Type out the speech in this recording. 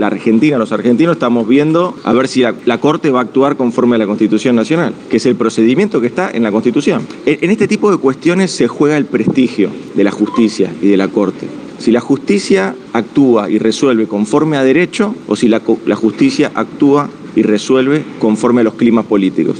la Argentina, los argentinos, estamos viendo a ver si la, Corte va a actuar conforme a la Constitución Nacional, que es el procedimiento que está en la Constitución. En, este tipo de cuestiones se juega el prestigio de la justicia y de la Corte. Si la justicia actúa y resuelve conforme a derecho o si la justicia actúa y resuelve conforme a los climas políticos.